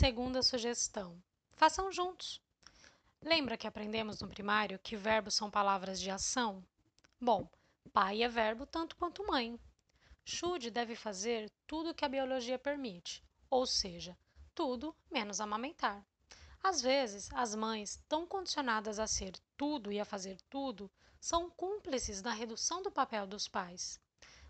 Segunda sugestão: façam juntos. Lembra que aprendemos no primário que verbos são palavras de ação? Bom, pai é verbo tanto quanto mãe. Should deve fazer tudo o que a biologia permite, ou seja, tudo menos amamentar. Às vezes, as mães, tão condicionadas a ser tudo e a fazer tudo, são cúmplices na redução do papel dos pais.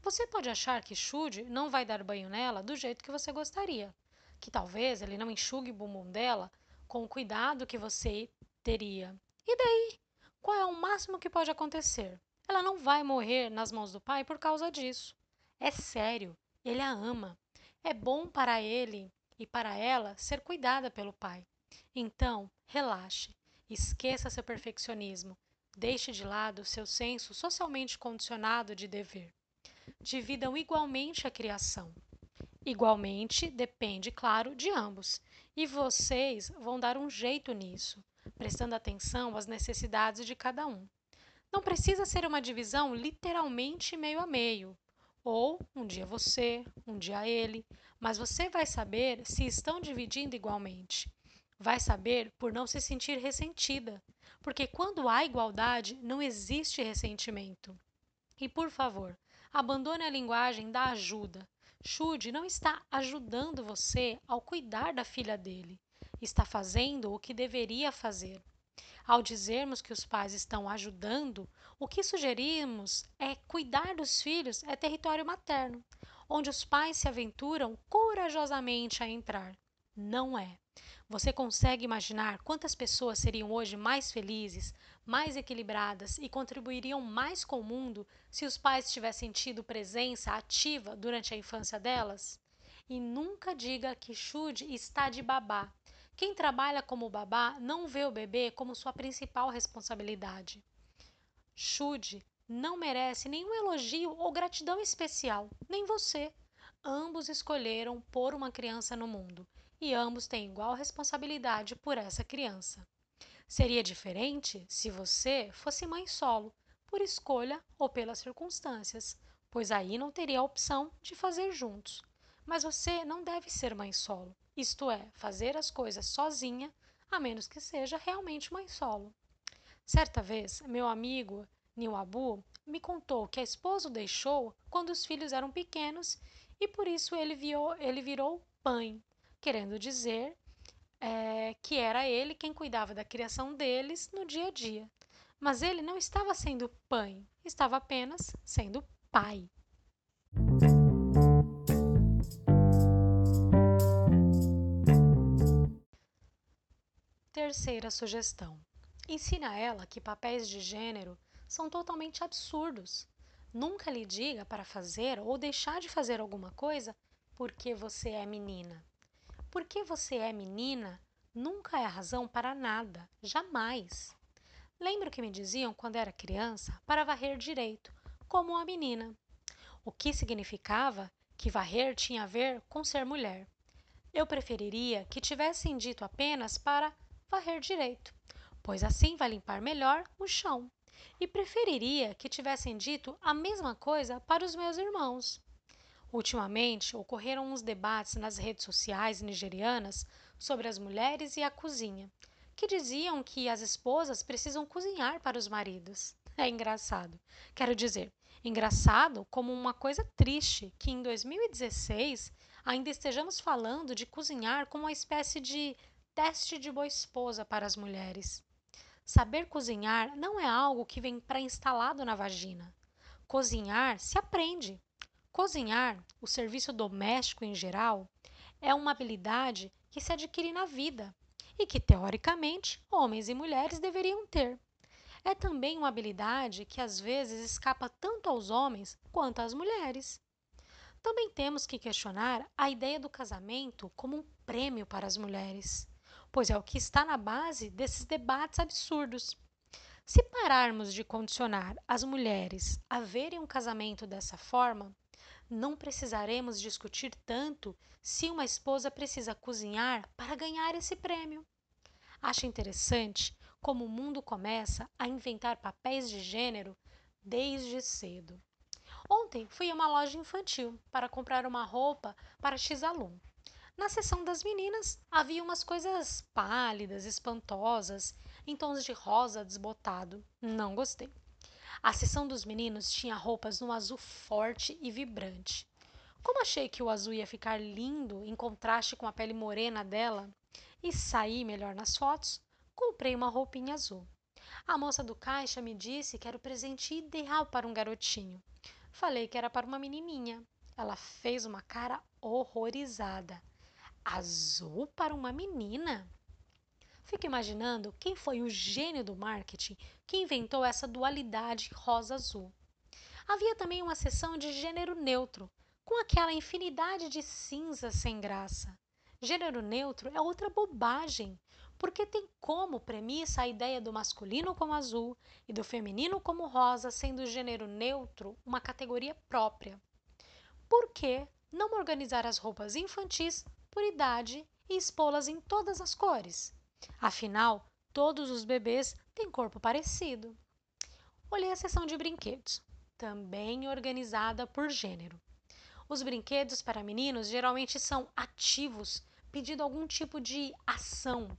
Você pode achar que Should não vai dar banho nela do jeito que você gostaria, que talvez ele não enxugue o bumbum dela com o cuidado que você teria. E daí? Qual é o máximo que pode acontecer? Ela não vai morrer nas mãos do pai por causa disso. É sério, ele a ama. É bom para ele e para ela ser cuidada pelo pai. Então, relaxe, esqueça seu perfeccionismo, deixe de lado seu senso socialmente condicionado de dever. Dividam igualmente a criação. Igualmente depende, claro, de ambos, e vocês vão dar um jeito nisso, prestando atenção às necessidades de cada um. Não precisa ser uma divisão literalmente meio a meio, ou um dia você, um dia ele, mas você vai saber se estão dividindo igualmente. Vai saber por não se sentir ressentida, porque quando há igualdade, não existe ressentimento. E por favor, abandone a linguagem da ajuda. Should não está ajudando você ao cuidar da filha dele, está fazendo o que deveria fazer. Ao dizermos que os pais estão ajudando, o que sugerimos é cuidar dos filhos é território materno, onde os pais se aventuram corajosamente a entrar. Não é. Você consegue imaginar quantas pessoas seriam hoje mais felizes, mais equilibradas e contribuiriam mais com o mundo se os pais tivessem tido presença ativa durante a infância delas? E nunca diga que Should está de babá. Quem trabalha como babá não vê o bebê como sua principal responsabilidade. Should não merece nenhum elogio ou gratidão especial, nem você. Ambos escolheram pôr uma criança no mundo e ambos têm igual responsabilidade por essa criança. Seria diferente se você fosse mãe solo, por escolha ou pelas circunstâncias, pois aí não teria a opção de fazer juntos. Mas você não deve ser mãe solo isto é, fazer as coisas sozinha, a menos que seja realmente mãe solo. Certa vez, meu amigo Niwabu me contou que a esposa o deixou quando os filhos eram pequenos e por isso ele, viou, ele virou pai, querendo dizer é, que era ele quem cuidava da criação deles no dia a dia. Mas ele não estava sendo pai, estava apenas sendo pai. Terceira sugestão: ensine a ela que papéis de gênero são totalmente absurdos. Nunca lhe diga para fazer ou deixar de fazer alguma coisa porque você é menina. Porque você é menina nunca é razão para nada, jamais. Lembro que me diziam quando era criança para varrer direito, como a menina, o que significava que varrer tinha a ver com ser mulher. Eu preferiria que tivessem dito apenas para varrer direito, pois assim vai limpar melhor o chão. E preferiria que tivessem dito a mesma coisa para os meus irmãos. Ultimamente, ocorreram uns debates nas redes sociais nigerianas sobre as mulheres e a cozinha, que diziam que as esposas precisam cozinhar para os maridos. É engraçado. Quero dizer, engraçado como uma coisa triste que em 2016 ainda estejamos falando de cozinhar como uma espécie de teste de boa esposa para as mulheres. Saber cozinhar não é algo que vem pré-instalado na vagina. Cozinhar se aprende. Cozinhar, o serviço doméstico em geral, é uma habilidade que se adquire na vida e que, teoricamente, homens e mulheres deveriam ter. É também uma habilidade que às vezes escapa tanto aos homens quanto às mulheres. Também temos que questionar a ideia do casamento como um prêmio para as mulheres pois é o que está na base desses debates absurdos. Se pararmos de condicionar as mulheres a verem um casamento dessa forma, não precisaremos discutir tanto se uma esposa precisa cozinhar para ganhar esse prêmio. Acho interessante como o mundo começa a inventar papéis de gênero desde cedo. Ontem fui a uma loja infantil para comprar uma roupa para X-alum. Na seção das meninas havia umas coisas pálidas, espantosas, em tons de rosa desbotado. Não gostei. A seção dos meninos tinha roupas num azul forte e vibrante. Como achei que o azul ia ficar lindo em contraste com a pele morena dela e sair melhor nas fotos, comprei uma roupinha azul. A moça do caixa me disse que era o presente ideal para um garotinho. Falei que era para uma menininha. Ela fez uma cara horrorizada. Azul para uma menina? Fico imaginando quem foi o gênio do marketing que inventou essa dualidade rosa-azul. Havia também uma seção de gênero neutro, com aquela infinidade de cinzas sem graça. Gênero neutro é outra bobagem, porque tem como premissa a ideia do masculino como azul e do feminino como rosa, sendo o gênero neutro uma categoria própria. Por que não organizar as roupas infantis por idade e expô-las em todas as cores? Afinal, todos os bebês têm corpo parecido. Olhei a seção de brinquedos, também organizada por gênero. Os brinquedos para meninos geralmente são ativos, pedindo algum tipo de ação,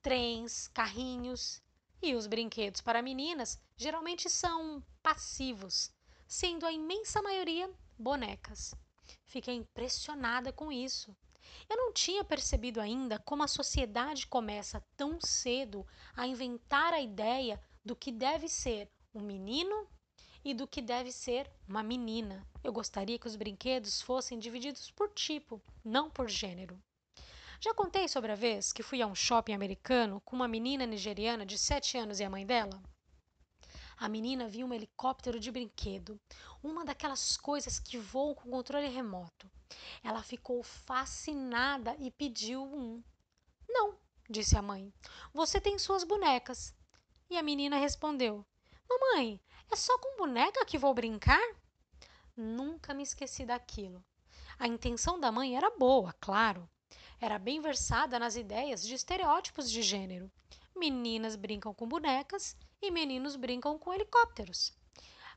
trens, carrinhos. E os brinquedos para meninas geralmente são passivos, sendo a imensa maioria bonecas. Fiquei impressionada com isso. Eu não tinha percebido ainda como a sociedade começa tão cedo a inventar a ideia do que deve ser um menino e do que deve ser uma menina. Eu gostaria que os brinquedos fossem divididos por tipo, não por gênero. Já contei sobre a vez que fui a um shopping americano com uma menina nigeriana de 7 anos e a mãe dela? A menina viu um helicóptero de brinquedo, uma daquelas coisas que voam com controle remoto. Ela ficou fascinada e pediu um. Não, disse a mãe. Você tem suas bonecas. E a menina respondeu: Mamãe, é só com boneca que vou brincar? Nunca me esqueci daquilo. A intenção da mãe era boa, claro. Era bem versada nas ideias de estereótipos de gênero. Meninas brincam com bonecas e meninos brincam com helicópteros.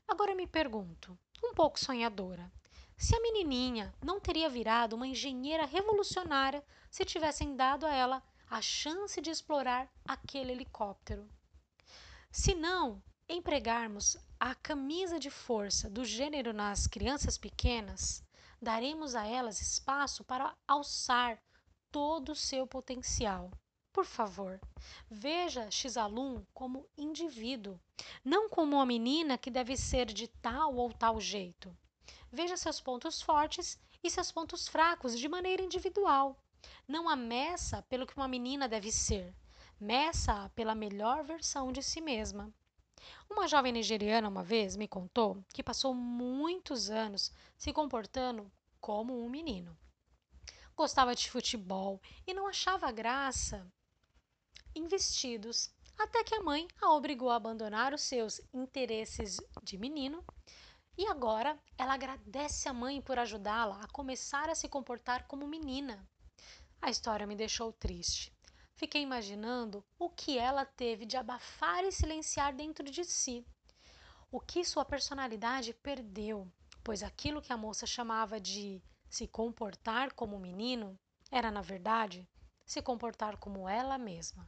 Agora me pergunto, um pouco sonhadora, se a menininha não teria virado uma engenheira revolucionária se tivessem dado a ela a chance de explorar aquele helicóptero. Se não, empregarmos a camisa de força do gênero nas crianças pequenas, daremos a elas espaço para alçar todo o seu potencial. Por favor, veja Xalum como indivíduo, não como uma menina que deve ser de tal ou tal jeito. Veja seus pontos fortes e seus pontos fracos de maneira individual. Não a meça pelo que uma menina deve ser, meça-a pela melhor versão de si mesma. Uma jovem nigeriana uma vez me contou que passou muitos anos se comportando como um menino. Gostava de futebol e não achava graça em vestidos, até que a mãe a obrigou a abandonar os seus interesses de menino e agora ela agradece a mãe por ajudá-la a começar a se comportar como menina. A história me deixou triste. Fiquei imaginando o que ela teve de abafar e silenciar dentro de si. O que sua personalidade perdeu, pois aquilo que a moça chamava de se comportar como menino era, na verdade, se comportar como ela mesma.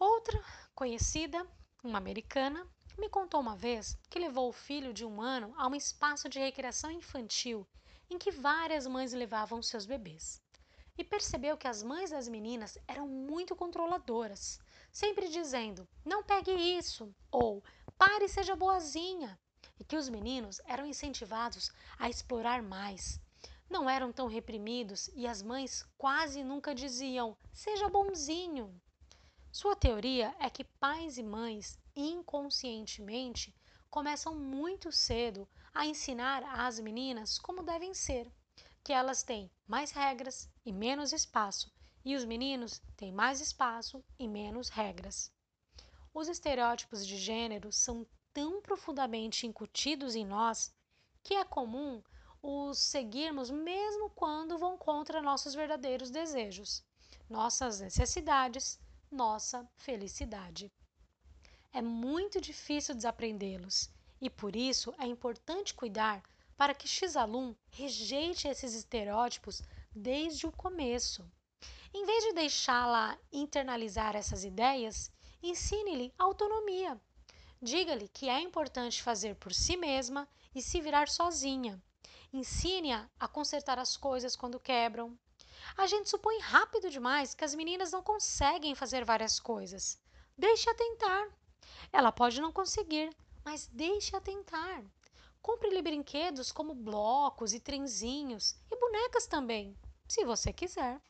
Outra conhecida, uma americana, me contou uma vez que levou o filho de um ano a um espaço de recreação infantil em que várias mães levavam seus bebês e percebeu que as mães das meninas eram muito controladoras, sempre dizendo: não pegue isso, ou pare e seja boazinha, e que os meninos eram incentivados a explorar mais. Não eram tão reprimidos e as mães quase nunca diziam: seja bonzinho. Sua teoria é que pais e mães, inconscientemente, começam muito cedo a ensinar às meninas como devem ser que elas têm mais regras e menos espaço, e os meninos têm mais espaço e menos regras. Os estereótipos de gênero são tão profundamente incutidos em nós que é comum os seguirmos mesmo quando vão contra nossos verdadeiros desejos, nossas necessidades, nossa felicidade. É muito difícil desaprendê-los e por isso é importante cuidar para que X-Alum rejeite esses estereótipos desde o começo. Em vez de deixá-la internalizar essas ideias, ensine-lhe autonomia. Diga-lhe que é importante fazer por si mesma e se virar sozinha. Ensine-a a consertar as coisas quando quebram. A gente supõe rápido demais que as meninas não conseguem fazer várias coisas. Deixe-a tentar. Ela pode não conseguir, mas deixe-a tentar. Compre-lhe brinquedos como blocos e trenzinhos e bonecas também, se você quiser.